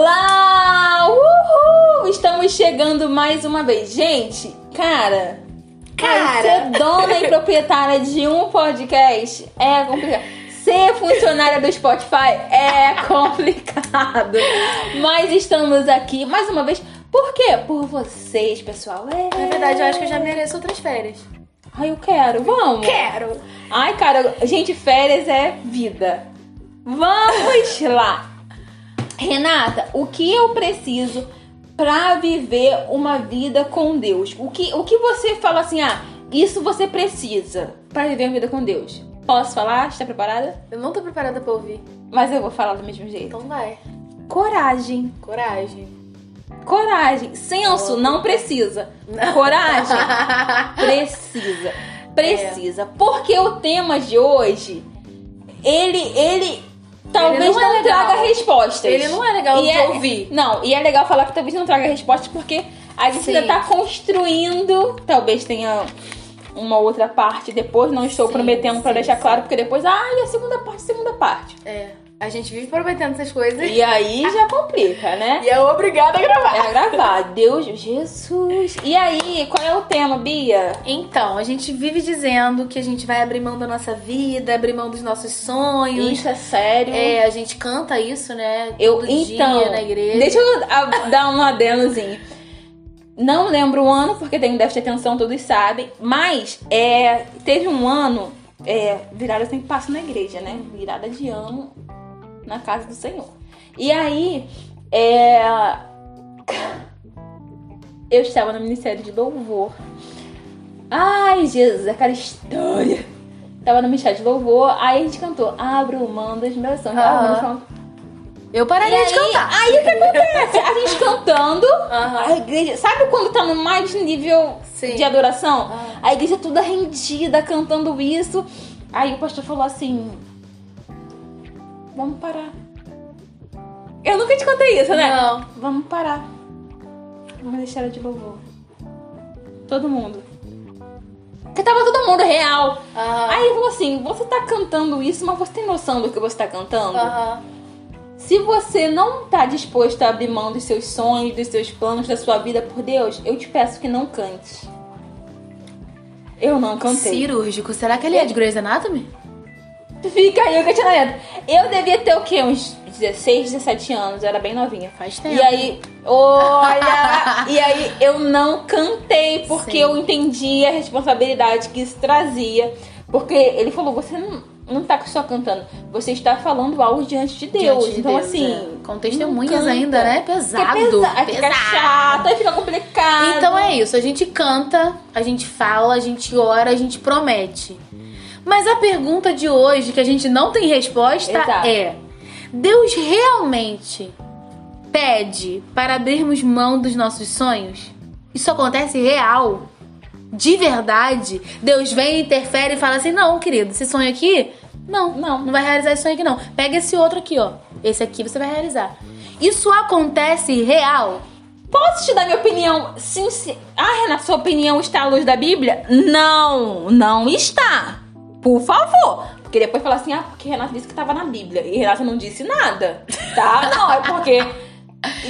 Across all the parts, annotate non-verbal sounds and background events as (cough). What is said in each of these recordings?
Olá! Uhul! Estamos chegando mais uma vez. Gente, cara, Cara. ser dona e proprietária de um podcast é complicado. Ser funcionária do Spotify é (laughs) complicado. Mas estamos aqui mais uma vez. Por quê? Por vocês, pessoal. É. Na verdade, eu acho que eu já mereço outras férias. Ai, eu quero. Vamos. Quero! Ai, cara, gente, férias é vida. Vamos lá. Renata, o que eu preciso pra viver uma vida com Deus? O que, o que você fala assim, ah, isso você precisa pra viver uma vida com Deus? Posso falar? Está preparada? Eu não tô preparada pra ouvir. Mas eu vou falar do mesmo jeito. Então vai. Coragem. Coragem. Coragem. Senso, não precisa. Coragem. (laughs) Precisa. Precisa. Porque o tema de hoje, ele, ele talvez não não, é traga respostas. Ele não é legal E de é- ouvir. Não, e é legal falar que talvez não traga respostas porque a gente Sim. ainda tá construindo, talvez tenha uma outra parte depois, não estou Sim, prometendo pra sim, deixar sim. claro, porque depois, ah, e a segunda parte, segunda parte. É. A gente vive prometendo essas coisas. E aí já complica, né? E é obrigada a gravar. É gravar. Deus, Jesus. E aí, qual é o tema, Bia? Então, a gente vive dizendo que a gente vai abrir mão da nossa vida, abrir mão dos nossos sonhos. Isso é sério. É, a gente canta isso, né? Eu, Todo então, dia na igreja. deixa eu a- dar um adendozinho. Não lembro o ano, porque tem déficit de atenção, todos sabem. Mas é, teve um ano, é, virada sempre passa na igreja, né? Virada de ano na casa do Senhor. E aí, é, (laughs) eu estava no Ministério de Louvor. Ai, Jesus, aquela história. Tava no Ministério de Louvor, aí a gente cantou Abro mão dos meus sonhos. Eu pararia aí, de cantar. aí o que acontece? A gente cantando, Aham. a igreja. Sabe quando tá no mais nível Sim. de adoração? Ah. A igreja toda rendida, cantando isso. Aí o pastor falou assim: Vamos parar. Eu nunca te contei isso, né? Não. Vamos parar. Vamos deixar ela de louvor. Todo mundo. Porque tava todo mundo real. Aham. Aí ele falou assim: Você tá cantando isso, mas você tem noção do que você tá cantando? Aham. Se você não tá disposto a abrir mão dos seus sonhos, dos seus planos, da sua vida por Deus, eu te peço que não cante. Eu não cantei. Cirúrgico. Será que ele é de Grey's Anatomy? Fica aí o questionamento. Eu devia ter o quê? Uns 16, 17 anos. Eu era bem novinha. Faz tempo. E aí, olha! e aí eu não cantei porque Sim. eu entendi a responsabilidade que isso trazia. Porque ele falou: você não, não tá só cantando, você está falando algo diante de Deus. Diante de então, Deus, assim. é. Com testemunhas canta. ainda, né? Pesado. é pesa- Aí fica pesado. chato, aí fica complicado. Então é isso, a gente canta, a gente fala, a gente ora, a gente promete. Mas a pergunta de hoje, que a gente não tem resposta, Exato. é: Deus realmente pede para abrirmos mão dos nossos sonhos? Isso acontece real? De verdade? Deus vem, interfere e fala assim: não, querido, esse sonho aqui, não, Não. não vai realizar esse sonho aqui, não. Pega esse outro aqui, ó. Esse aqui você vai realizar. Isso acontece real? Posso te dar minha opinião? Sim, sim. Ah, Renata, sua opinião está à luz da Bíblia? Não, não está. Por favor. Porque depois fala assim, ah, porque Renata disse que estava na Bíblia. E Renata não disse nada. Tá? (laughs) Não, é porque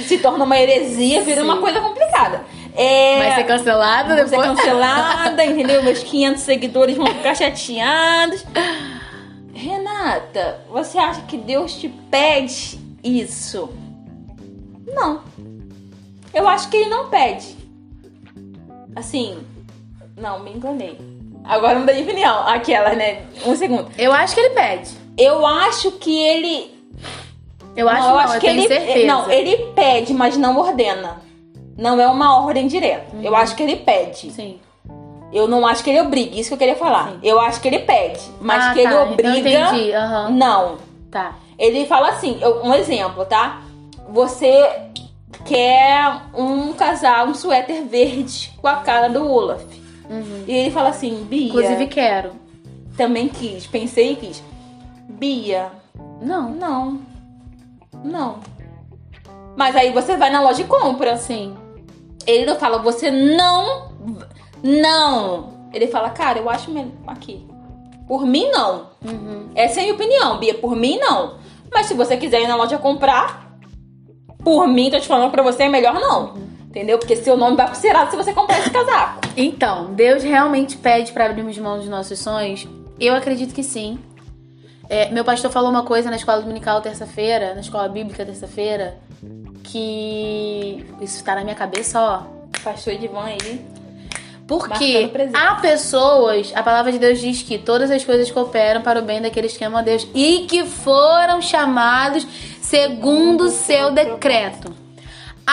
se torna uma heresia, vira Sim. uma coisa complicada. É... Vai ser cancelado Vou ser depois? cancelada, entendeu? (laughs) Meus 500 seguidores vão ficar chateados. Renata, você acha que Deus te pede isso? Não. Eu acho que ele não pede. Assim, não, me enganei. Agora não dei opinião. Aquela, né? Um segundo. Eu acho que ele pede. Eu acho que ele. Eu acho não, não, eu acho eu que tenho ele. certeza. Não, ele pede, mas não ordena. Não é uma ordem direta. Eu acho que ele pede. Sim. Eu não acho que ele obrigue, isso que eu queria falar. Sim. Eu acho que ele pede, mas Ah, que ele tá, obriga. então entendi, aham. Não. Tá. Ele fala assim, eu- um exemplo, tá? Você quer um casal, um suéter verde com a cara do Olaf. Uhum. E ele fala assim, Bia. Inclusive quero. também quis, pensei e quis. Bia, Não. não. Não. Mas aí você vai na loja e compra. Sim. Ele não fala, você não. Não. Ele fala, cara, eu acho melhor aqui. Por mim, não. Uhum. Essa é a minha opinião, Bia. Por mim, não. Mas se você quiser ir na loja comprar, por mim, tô te falando pra você, é melhor não. Entendeu? Porque seu nome vai pro Serasa se você comprar esse casaco. Então, Deus realmente pede pra abrirmos mão dos nossos sonhos? Eu acredito que sim. É, meu pastor falou uma coisa na escola dominical terça-feira, na escola bíblica terça-feira, que isso tá na minha cabeça, ó. Pastor Edivan aí. Porque há pessoas, a palavra de Deus diz que todas as coisas cooperam para o bem daqueles que amam a Deus e que foram chamados segundo o seu decreto.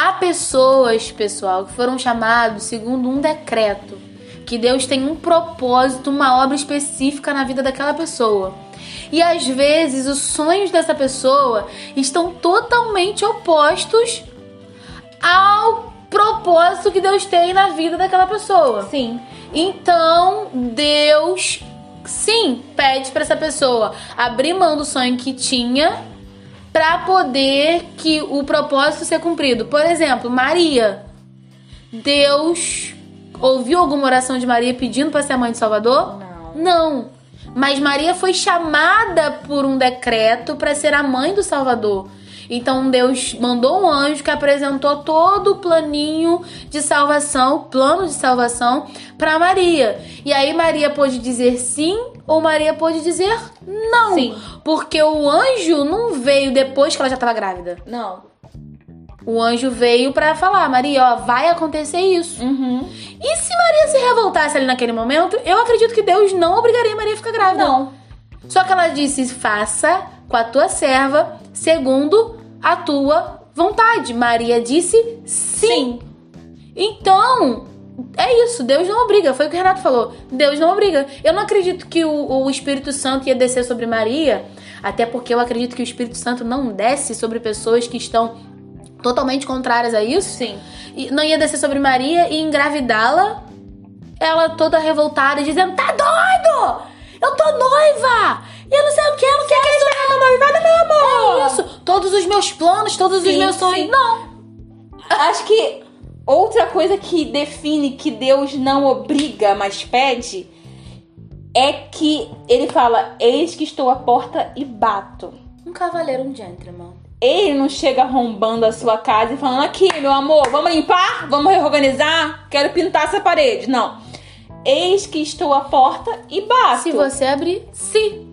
Há pessoas, pessoal, que foram chamados segundo um decreto, que Deus tem um propósito, uma obra específica na vida daquela pessoa. E às vezes os sonhos dessa pessoa estão totalmente opostos ao propósito que Deus tem na vida daquela pessoa. Sim. Então, Deus sim pede pra essa pessoa abrir mão do sonho que tinha pra poder que o propósito ser cumprido. Por exemplo, Maria. Deus ouviu alguma oração de Maria pedindo pra ser a mãe de Salvador? Não. Não. Mas Maria foi chamada por um decreto para ser a mãe do Salvador. Então Deus mandou um anjo que apresentou todo o planinho de salvação, o plano de salvação para Maria. E aí Maria pôde dizer sim ou Maria pôde dizer não. Sim. Porque o anjo não veio depois que ela já estava grávida. Não. O anjo veio para falar, Maria, ó, vai acontecer isso. Uhum. E se Maria se revoltasse ali naquele momento, eu acredito que Deus não obrigaria Maria a ficar grávida. Não. Só que ela disse: faça com a tua serva segundo a tua vontade. Maria disse sim. Então, é isso. Deus não obriga. Foi o que o Renato falou. Deus não obriga. Eu não acredito que o, o Espírito Santo ia descer sobre Maria. Até porque eu acredito que o Espírito Santo não desce sobre pessoas que estão totalmente contrárias a isso. Sim. E não ia descer sobre Maria e engravidá-la, ela toda revoltada, dizendo: Tá doido? Eu tô noiva! E eu não sei o que, eu não quero que isso noivada, meu amor! É isso, todos os meus planos, todos os Sim, meus sonhos. sim. Não! Acho que outra coisa que define que Deus não obriga, mas pede, é que ele fala: Eis que estou à porta e bato. Um cavaleiro, um gentleman. Ele não chega arrombando a sua casa e falando: Aqui, meu amor, vamos limpar? Vamos reorganizar? Quero pintar essa parede. Não. Eis que estou à porta e bato. Se você abrir, se.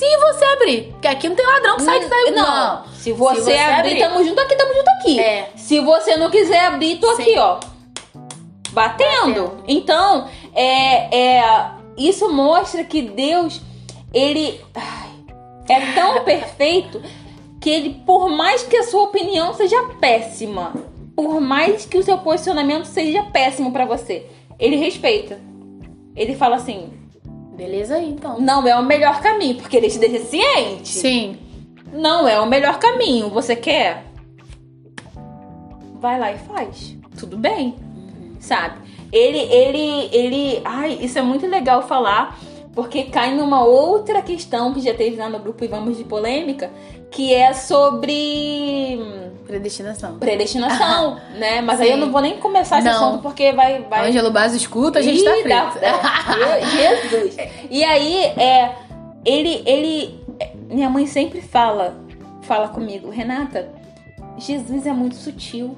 Se você abrir. Porque aqui não tem ladrão que sai que sai. Não. Se você, você abrir, abrir. tamo junto aqui, tamo junto aqui. É. Se você não quiser abrir, tô Sim. aqui, ó. Batendo. Batendo. Então, é, é, isso mostra que Deus, ele ai, é tão (laughs) perfeito que ele, por mais que a sua opinião seja péssima, por mais que o seu posicionamento seja péssimo pra você, ele respeita. Ele fala assim: Beleza aí, então. não é o melhor caminho, porque ele te deixa ciente. Sim. Não é o melhor caminho. Você quer? Vai lá e faz. Tudo bem. Sabe? Ele, ele, ele. Ai, isso é muito legal falar. Porque cai numa outra questão que já teve lá no grupo e vamos de polêmica, que é sobre hum, Predestinação. predestinação, (laughs) né? Mas aí eu Sim. não vou nem começar esse Não. assunto porque vai, vai Ângelo Baz escuta, a gente tá Ih, dá- frito. é, (laughs) Jesus. E aí, é, ele, ele, é, minha mãe sempre fala, fala comigo, Renata, Jesus é muito sutil.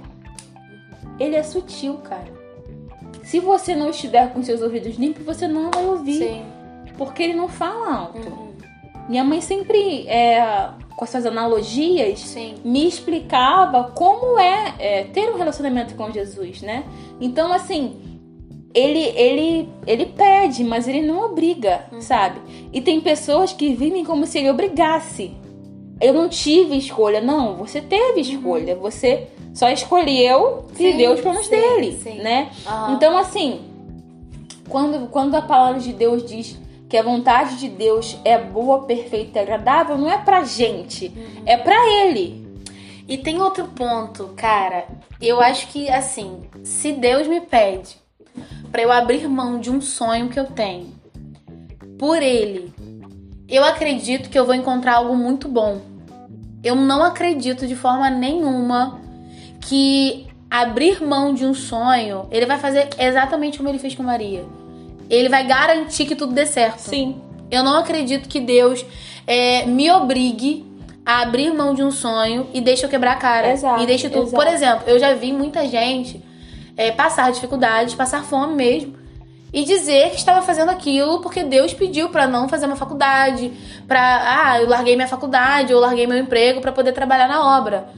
Ele é sutil, cara. Se você não estiver com seus ouvidos limpos, você não vai ouvir, Sim. Porque ele não fala alto. Uhum. Minha mãe sempre, é, com essas analogias, Sim. me explicava como é, é, ter um relacionamento com Jesus, né? Então, assim, ele, ele, ele pede, mas ele não obriga, sabe? E tem pessoas que vivem como se ele obrigasse. Eu não tive escolha. Não, você teve escolha. Você só escolheu viver os planos dele, sim. né? Aham. Então, assim, quando, quando a palavra de Deus diz que a vontade de Deus é boa, perfeita e agradável, não é pra gente, é pra ele. E tem outro ponto, cara. Eu acho que, assim, se Deus me pede pra eu abrir mão de um sonho que eu tenho por Ele, eu acredito que eu vou encontrar algo muito bom. Eu não acredito de forma nenhuma que abrir mão de um sonho, ele vai fazer exatamente como ele fez com Maria. Ele vai garantir que tudo dê certo. Sim. Eu não acredito que Deus é, me obrigue a abrir mão de um sonho e deixa eu quebrar a cara. Exato, e deixa tudo. exato. Por exemplo, eu já vi muita gente é, passar dificuldades, passar fome mesmo. E dizer que estava fazendo aquilo porque Deus pediu pra não fazer uma faculdade, pra ah, eu larguei minha faculdade, eu larguei meu emprego pra poder trabalhar na obra.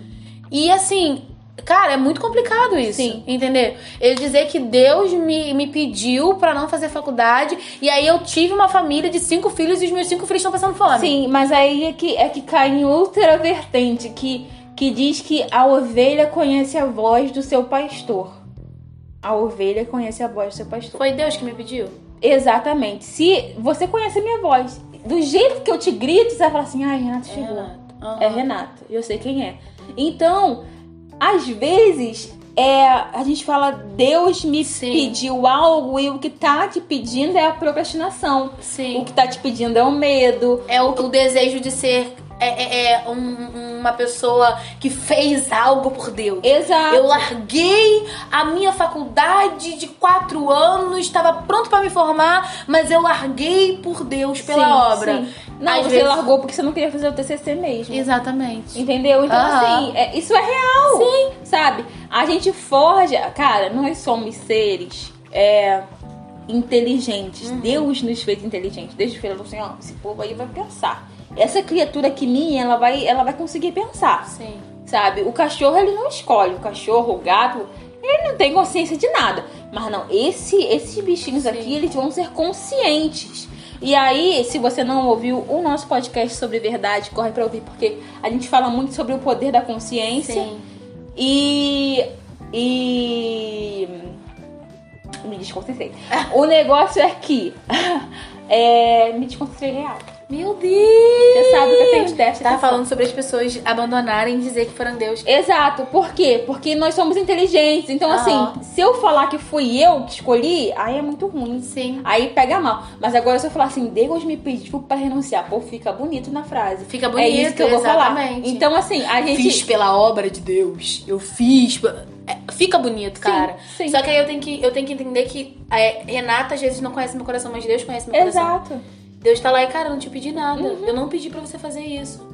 E assim, cara, é muito complicado isso, Sim. entender? Ele dizer que Deus me, me pediu pra não fazer faculdade e aí eu tive uma família de cinco filhos e os meus cinco filhos estão passando fome. Sim, mas aí é que, é que cai em outra vertente que, que diz que a ovelha conhece a voz do seu pastor. A ovelha conhece a voz do seu pastor. Foi Deus que me pediu? Exatamente. Se você conhece a minha voz, do jeito que eu te grito, você vai falar assim: ai, Renato chegou. Aham. É Renata, eu sei quem é. Então, às vezes, é, a gente fala, Deus me Sim. pediu algo e o que tá te pedindo é a procrastinação. Sim. O que tá te pedindo é o medo. É o, o desejo de ser é, é- é um- uma pessoa que fez algo por Deus. Exato. Eu larguei a minha faculdade de quatro anos, estava pronto pra me formar, mas eu larguei por Deus pela Sim, obra. sim. Não, Às você vezes- largou porque você não queria fazer o TCC mesmo. Exatamente. Entendeu? Então, assim, é- isso é real. Sim. Sabe? A gente forja. Cara, nós somos seres é, inteligentes. Uhum. Deus nos fez inteligentes. Desde o filho falou assim: ó, esse povo aí vai pensar. Essa criatura aqui minha, ela vai, ela vai conseguir pensar. Sim. Sabe? O cachorro, ele não escolhe. O cachorro, o gato, ele não tem consciência de nada. Mas não, esse, esses bichinhos aqui, eles vão ser conscientes. E aí, se você não ouviu o nosso podcast sobre verdade, corre pra ouvir, porque a gente fala muito sobre o poder da consciência. Sim. E. E. Me desconcentrei. (laughs) o negócio é que. (laughs) é, me desconcentrei real. Meu Deus! Você sabe que eu tenho déficit. Tava de falando sobre as pessoas abandonarem e dizer que foram Deus. Exato, por quê? Porque nós somos inteligentes. Então, Aham. assim, se eu falar que fui eu que escolhi, aí é muito ruim. Sim. Aí pega mal. Mas agora, se eu falar assim, Deus me pediu pra renunciar, pô, fica bonito na frase. Fica bonito, é isso que eu vou exatamente. falar. Então, assim, a gente. Fiz pela obra de Deus. Eu fiz. É, Fica bonito, cara. sim. Só que aí eu tenho que, eu tenho que entender que é, Renata às vezes não conhece meu coração, mas Deus conhece meu coração. Exato. Deus tá lá e, cara, eu não te pedi nada. Eu não pedi pra você fazer isso.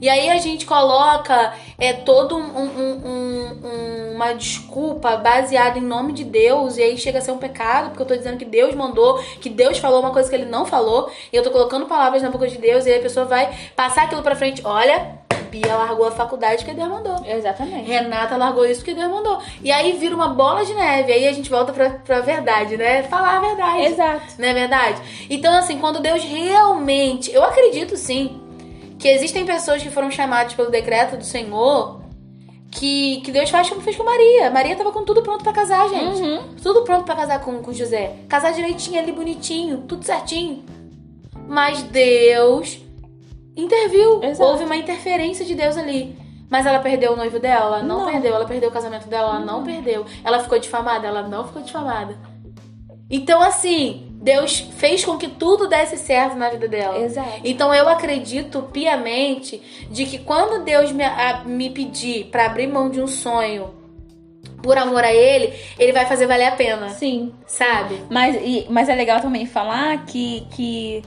E aí a gente coloca é todo um- um- um- um- uma desculpa baseada em nome de Deus, e aí chega a ser um pecado, porque eu tô dizendo que Deus mandou, que Deus falou uma coisa que ele não falou, e eu tô colocando palavras na boca de Deus, e aí a pessoa vai passar aquilo pra frente. Olha, Bia largou a faculdade que Deus mandou. Exatamente. Renata largou isso que Deus mandou. E aí vira uma bola de neve. Aí a gente volta pra, pra verdade, né? Falar a verdade. Exato. Não é verdade? Então, assim, quando Deus realmente. Eu acredito sim que existem pessoas que foram chamadas pelo decreto do Senhor que, que Deus faz como fez com Maria. Maria tava com tudo pronto pra casar, gente. Uhum. Tudo pronto pra casar com, com José. Casar direitinho ali, bonitinho, tudo certinho. Mas Deus interviu. Exato. Houve uma interferência de Deus ali. Mas ela perdeu o noivo dela? Não, Não. perdeu. Ela perdeu o casamento dela? Ela não perdeu. Ela ficou difamada? Ela não ficou difamada. Então, assim, Deus fez com que tudo desse certo na vida dela. Exato. Então eu acredito piamente de que quando Deus me, a- me pedir pra abrir mão de um sonho por amor a Ele, Ele vai fazer valer a pena, Sim. sabe? Mas, e- mas é legal também falar que, que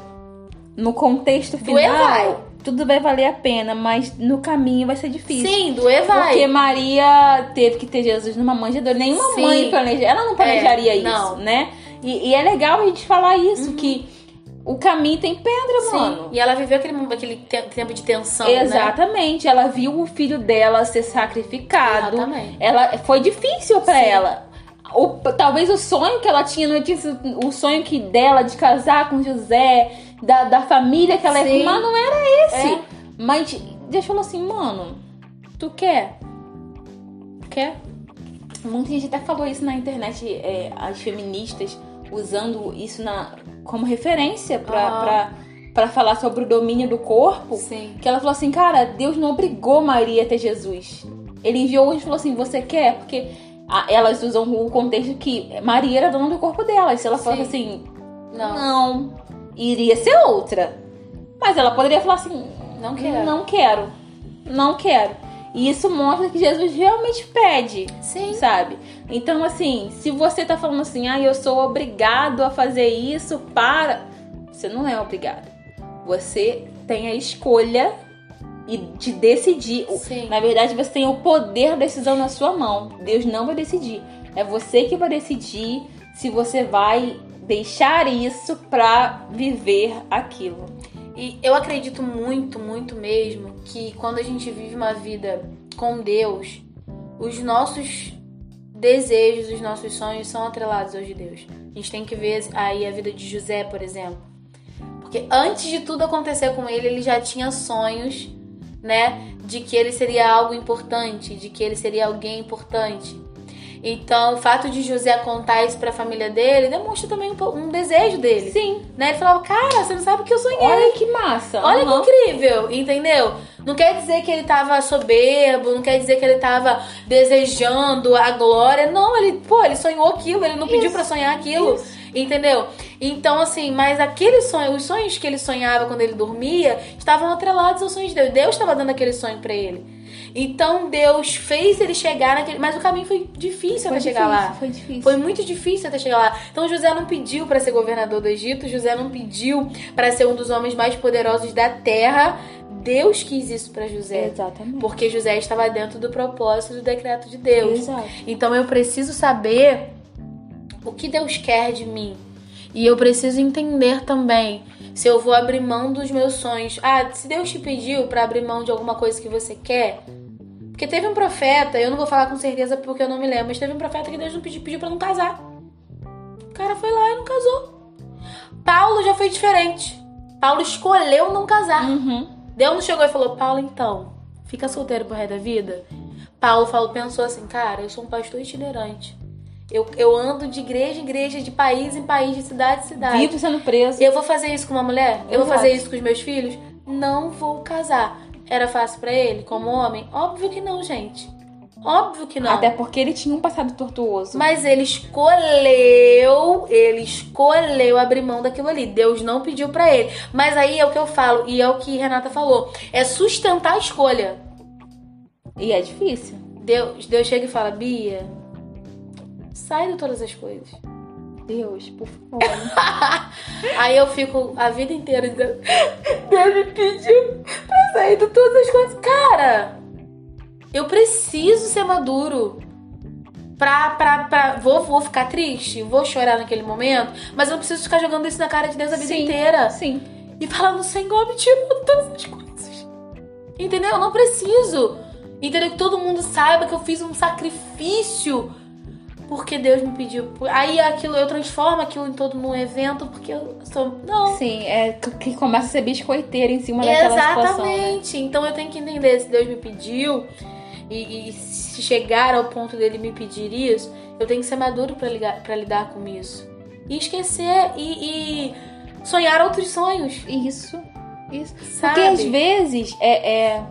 no contexto final, tudo vai valer a pena, mas no caminho vai ser difícil. Sim, doer vai. Porque Maria teve que ter Jesus numa manjedoura. Nenhuma Sim. mãe planeja. Ela não planejaria É, isso, não. Uhum. né? E, e é legal a gente falar isso, que o caminho tem pedra, Sim. mano. E ela viveu aquele, aquele te- tempo de tensão, né? Exatamente. Ela viu o filho dela ser sacrificado. Exatamente. Ela foi difícil pra Sim. ela. O, talvez o sonho que ela tinha não tinha sido o sonho que dela de casar com José, da, da família que ela Sim. é, mas não era esse. É. Mas Deus falou assim, mano, tu quer? Quer? Muita gente até falou isso na internet, é, as feministas usando isso na, como referência pra, Aham. pra, pra falar sobre o domínio do corpo. Sim. Que ela falou assim, cara, Deus não obrigou Maria a ter Jesus. Ele enviou e falou assim, você quer? Porque a- elas usam o contexto que Maria era dona do corpo dela. E se ela falasse assim, Não. não, iria ser outra. Mas ela poderia falar assim, Não quero. não quero, não quero. E isso mostra que Jesus realmente pede, Sim. sabe? Então, assim, se você tá falando assim, ah, eu sou obrigado a fazer isso para. Você não é obrigado. Você tem a escolha e de decidir. Sim. Na verdade, você tem o poder da decisão na sua mão. Deus não vai decidir. É você que vai decidir se você vai deixar isso pra viver aquilo. E eu acredito muito, muito mesmo que quando a gente vive uma vida com Deus, os nossos desejos, os nossos sonhos são atrelados aos de Deus. A gente tem que ver aí a vida de José, por exemplo. Porque antes de tudo acontecer com ele, ele já tinha sonhos, né? De que ele seria algo importante, de que ele seria alguém importante. Então, o fato de José contar isso pra família dele demonstra também um, um desejo dele. Sim. Né? Ele falava, cara, você não sabe o que eu sonhei. Olha que massa. Olha Aham. que incrível, entendeu? Não quer dizer que ele tava soberbo, não quer dizer que ele tava desejando a glória. Não, ele, pô, ele sonhou aquilo, ele não pediu Isso. pra sonhar aquilo. Isso. Entendeu? Então, assim, mas aquele sonho, os sonhos que ele sonhava quando ele dormia, estavam atrelados aos sonhos de Deus. Deus estava dando aquele sonho pra ele. Então, Deus fez ele chegar naquele. Mas o caminho foi difícil Foi até chegar difícil, lá. Foi difícil. Foi muito difícil até chegar lá. Então José não pediu para ser governador do Egito, José não pediu para ser um dos homens mais poderosos da terra. Deus quis isso para José. Exatamente. Porque José estava dentro do propósito do decreto de Deus. Exato. Então eu preciso saber o que Deus quer de mim. E eu preciso entender também se eu vou abrir mão dos meus sonhos. Ah, se Deus te pediu para abrir mão de alguma coisa que você quer. Porque teve um profeta, eu não vou falar com certeza porque eu não me lembro, mas teve um profeta que Deus não pediu, pediu para não casar. O cara foi lá e não casou. Paulo já foi diferente. Paulo escolheu não casar. Uhum. Deus não chegou e falou, Paulo, então, fica solteiro pro resto da vida? Paulo falou, pensou assim, cara, eu sou um pastor itinerante. Eu, eu ando de igreja em igreja, de país em país, de cidade em cidade. Vivo sendo preso. Eu vou fazer isso com uma mulher? Eu vou fazer isso com os meus filhos? Não vou casar. Era fácil pra ele, como homem? Óbvio que não, gente. Óbvio que não. Até porque ele tinha um passado tortuoso. Mas ele escolheu, ele escolheu abrir mão daquilo ali. Deus não pediu pra ele. Mas aí é o que eu falo e é o que Renata falou, é sustentar a escolha. E é difícil. Deus, Deus chega e fala: "Bia, sai de todas as coisas". Deus, por favor. (laughs) Aí eu fico a vida inteira dizendo: Deus me pediu pra sair de todas as coisas. Cara, eu preciso ser maduro. Pra, pra, pra, vou, vou ficar triste, vou chorar naquele momento, mas eu não preciso ficar jogando isso na cara de Deus a vida Sim. inteira. Sim. E falando, Senhor, me de todas as coisas. Entendeu? Eu não preciso. Entendeu? Que todo mundo saiba que eu fiz um sacrifício porque Deus me pediu. Aí aquilo, eu transformo aquilo em todo num evento porque eu sou. Não. Sim, é que começa a ser biscoiteira em cima daquela situação. né? Exatamente. Então eu tenho que entender se Deus me pediu e, e se chegar ao ponto dele me pedir isso, eu tenho que ser maduro pra lidar com isso. E esquecer e, e sonhar outros sonhos. Isso, isso. Sabe? Porque às vezes é, é-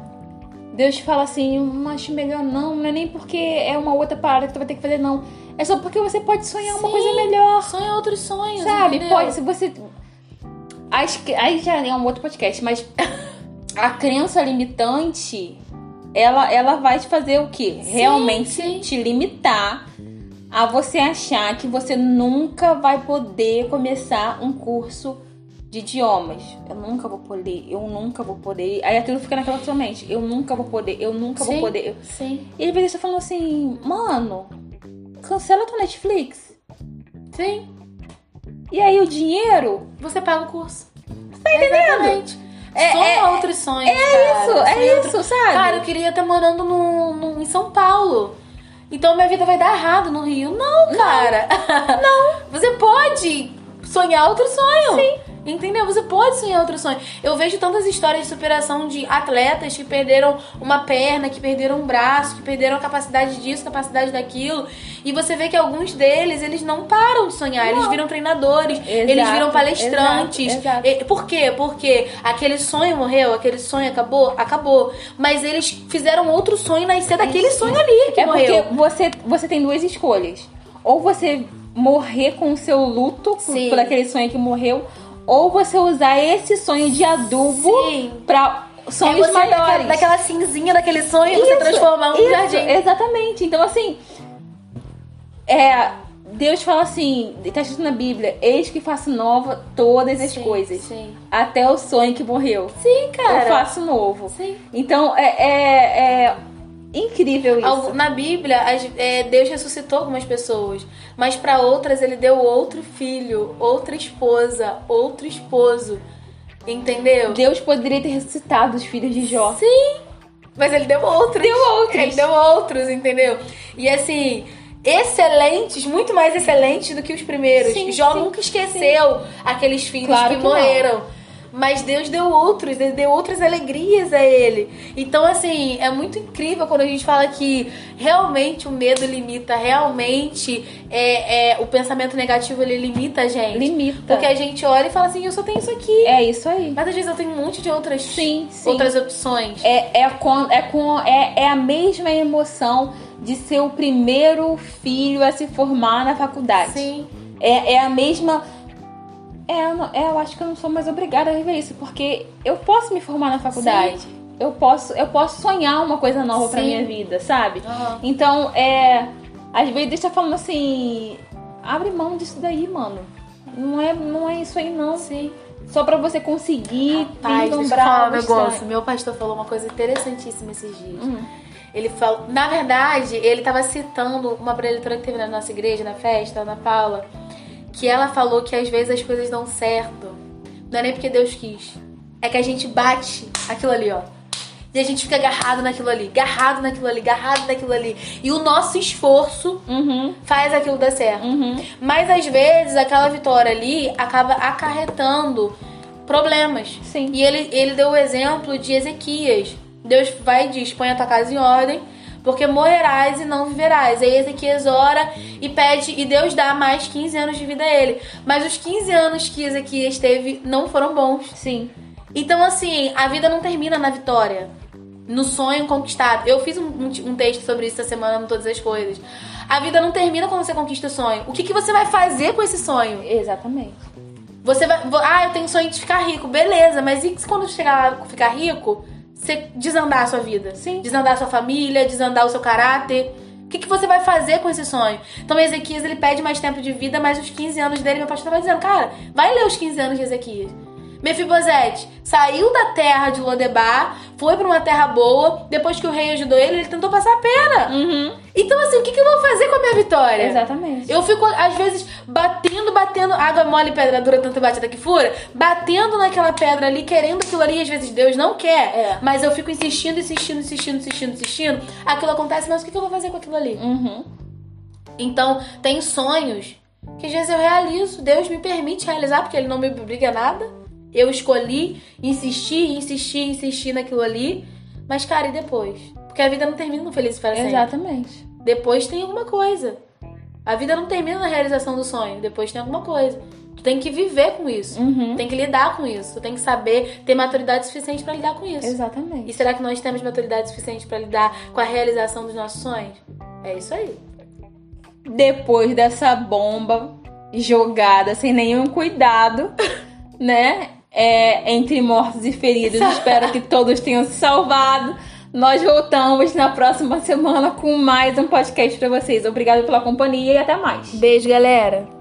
Deus fala assim, acho melhor não, não é nem porque é uma outra parada que tu vai ter que fazer, não. É só porque você pode sonhar uma Sim. coisa melhor. Sonha outros sonhos. Sabe? entendeu? Pode, se você. Acho que. Aí já é um outro podcast, mas (laughs) a crença limitante, ela, ela vai te fazer o quê? Realmente sim. te limitar a você achar que você nunca vai poder começar um curso de idiomas. Eu nunca vou poder, eu nunca vou poder. Aí aquilo fica naquela sua mente. Eu nunca vou poder, eu nunca Sim. vou poder. Sim. E às vezes você falando assim, mano, cancela tua Netflix. Sim. E aí o dinheiro Você paga o curso. Tá entendendo? Exatamente. É- Sonha é- outros sonhos. É isso, é isso, sabe? Cara, eu queria estar morando no, no- em São Paulo. Então minha vida vai dar errado no Rio. Não, cara. Não. (laughs) Você pode sonhar outro sonho. Sim. Entendeu? Você pode sonhar outro sonho. Eu vejo tantas histórias de superação de atletas que perderam uma perna, que perderam um braço, que perderam a capacidade disso, capacidade daquilo. E você vê que alguns deles, eles não param de sonhar. Eles Não. viram treinadores, eles Exato, viram palestrantes. exato, exato. E- Por quê? Porque aquele sonho morreu, aquele sonho acabou, acabou. Mas eles fizeram outro sonho nascer daquele Isso. sonho ali que É morreu. porque você, você tem duas escolhas. Ou você morrer com o seu luto por, por aquele sonho que morreu, ou você usar esse sonho de adubo Sim. pra É sonhos você, maiores. daquela cinzinha daquele sonho, você Isso, transformar num isso, jardim. Exatamente. Então, assim, é, Deus fala assim, tá escrito na Bíblia, eis que faço nova todas as Sim, coisas. Sim. Até o sonho que morreu. Sim, cara. Eu faço novo. Sim. Então é, é, é incrível isso. Na Bíblia, é, Deus ressuscitou algumas pessoas, mas para outras ele deu outro filho, outra esposa, outro esposo. Entendeu? Deus poderia ter ressuscitado os filhos de Jó. Sim, mas ele deu outros. Deu outros. Ele deu outros, entendeu? E assim, excelentes, muito mais excelentes do que os primeiros. Sim, Jó sim, nunca esqueceu aqueles filhos Claro que, que não. Mas Deus deu outros, ele deu outras alegrias a ele. Então, assim, é muito incrível quando a gente fala que realmente o medo limita, realmente é, é, o pensamento negativo ele limita a gente. Limita. Porque a gente olha e fala assim, eu só tenho isso aqui. É isso aí. Mas às vezes eu tenho um monte de outras, Sim, sim. outras opções. É, é, com, é, com, é, é a mesma emoção de ser o primeiro filho a se formar na faculdade. Sim. É, é a mesma. É, eu não- é, eu acho que eu não sou mais obrigada a viver isso, porque eu posso me formar na faculdade. Eu posso, eu posso sonhar uma coisa nova pra Sim. minha vida, sabe? Aham. Então, é. Às vezes Deus tá falando assim. Abre mão disso daí, mano. Não é, não é isso aí, não. Sim. Só pra você conseguir Pai, deixa eu vislumbrar falar um negócio. Meu pastor falou uma coisa interessantíssima esses dias. Hum. Ele falou, na verdade, ele estava citando uma preletora que teve na nossa igreja, na festa, Ana Paula, que ela falou que às vezes as coisas dão certo. Não é nem porque Deus quis. É que a gente bate aquilo ali, ó. E a gente fica agarrado naquilo ali, agarrado naquilo ali, agarrado naquilo ali. E o nosso esforço Uhum, faz aquilo dar certo. uhum. Mas às vezes aquela vitória ali acaba acarretando problemas. Sim. E ele, ele deu o exemplo de Ezequias. Deus vai e diz: põe a tua casa em ordem, porque morrerás e não viverás. Aí Ezequias ora e pede, e Deus dá mais 15 anos de vida a ele. Mas os 15 anos que Ezequias teve não foram bons. Sim. Então, assim, a vida não termina na vitória. No sonho conquistado. Eu fiz um, um- texto sobre isso essa semana no Todas as Coisas. A vida não termina quando você conquista o sonho. O que, que você vai fazer com esse sonho? Exatamente. Você vai. Ah, eu tenho sonho de ficar rico. Beleza, mas e se quando chegar lá ficar rico, você desandar a sua vida? Sim. Desandar a sua família, desandar o seu caráter. O que, que você vai fazer com esse sonho? Então, Ezequias, ele pede mais tempo de vida, mas os 15 anos dele, meu pastor vai dizendo, cara, vai ler os 15 anos de Ezequias. Mefibosete saiu da terra de Lodebar, foi pra uma terra boa, depois que o rei ajudou ele, ele tentou passar a pena. Uhum. Então, assim, o que, que eu vou fazer com a minha vitória? Exatamente. Eu fico, às vezes, batendo, batendo, água mole, pedra dura, tanto bate até que fura, batendo naquela pedra ali, querendo aquilo ali, às vezes Deus não quer, É. mas eu fico insistindo, insistindo, insistindo, insistindo, insistindo, aquilo acontece, mas o que que eu vou fazer com aquilo ali? Uhum. Então, tem sonhos que às vezes eu realizo, Deus me permite realizar, porque Ele não me obriga a nada, eu escolhi insistir, insistir, insistir naquilo ali, mas, cara, e depois? Porque a vida não termina no feliz para sempre. Exatamente. Depois tem alguma coisa. A vida não termina na realização do sonho. Depois tem alguma coisa. Tu tem que viver com isso. Uhum. Tem que lidar com isso. Tu tem que saber ter maturidade suficiente pra lidar com isso. Exatamente. E será que nós temos maturidade suficiente pra lidar com a realização dos nossos sonhos? É isso aí. Depois dessa bomba jogada sem nenhum cuidado, (laughs) né? É, entre mortos e feridos, (laughs) espero que todos tenham se salvado. Nós voltamos na próxima semana com mais um podcast pra vocês. Obrigada pela companhia e até mais. Beijo, galera.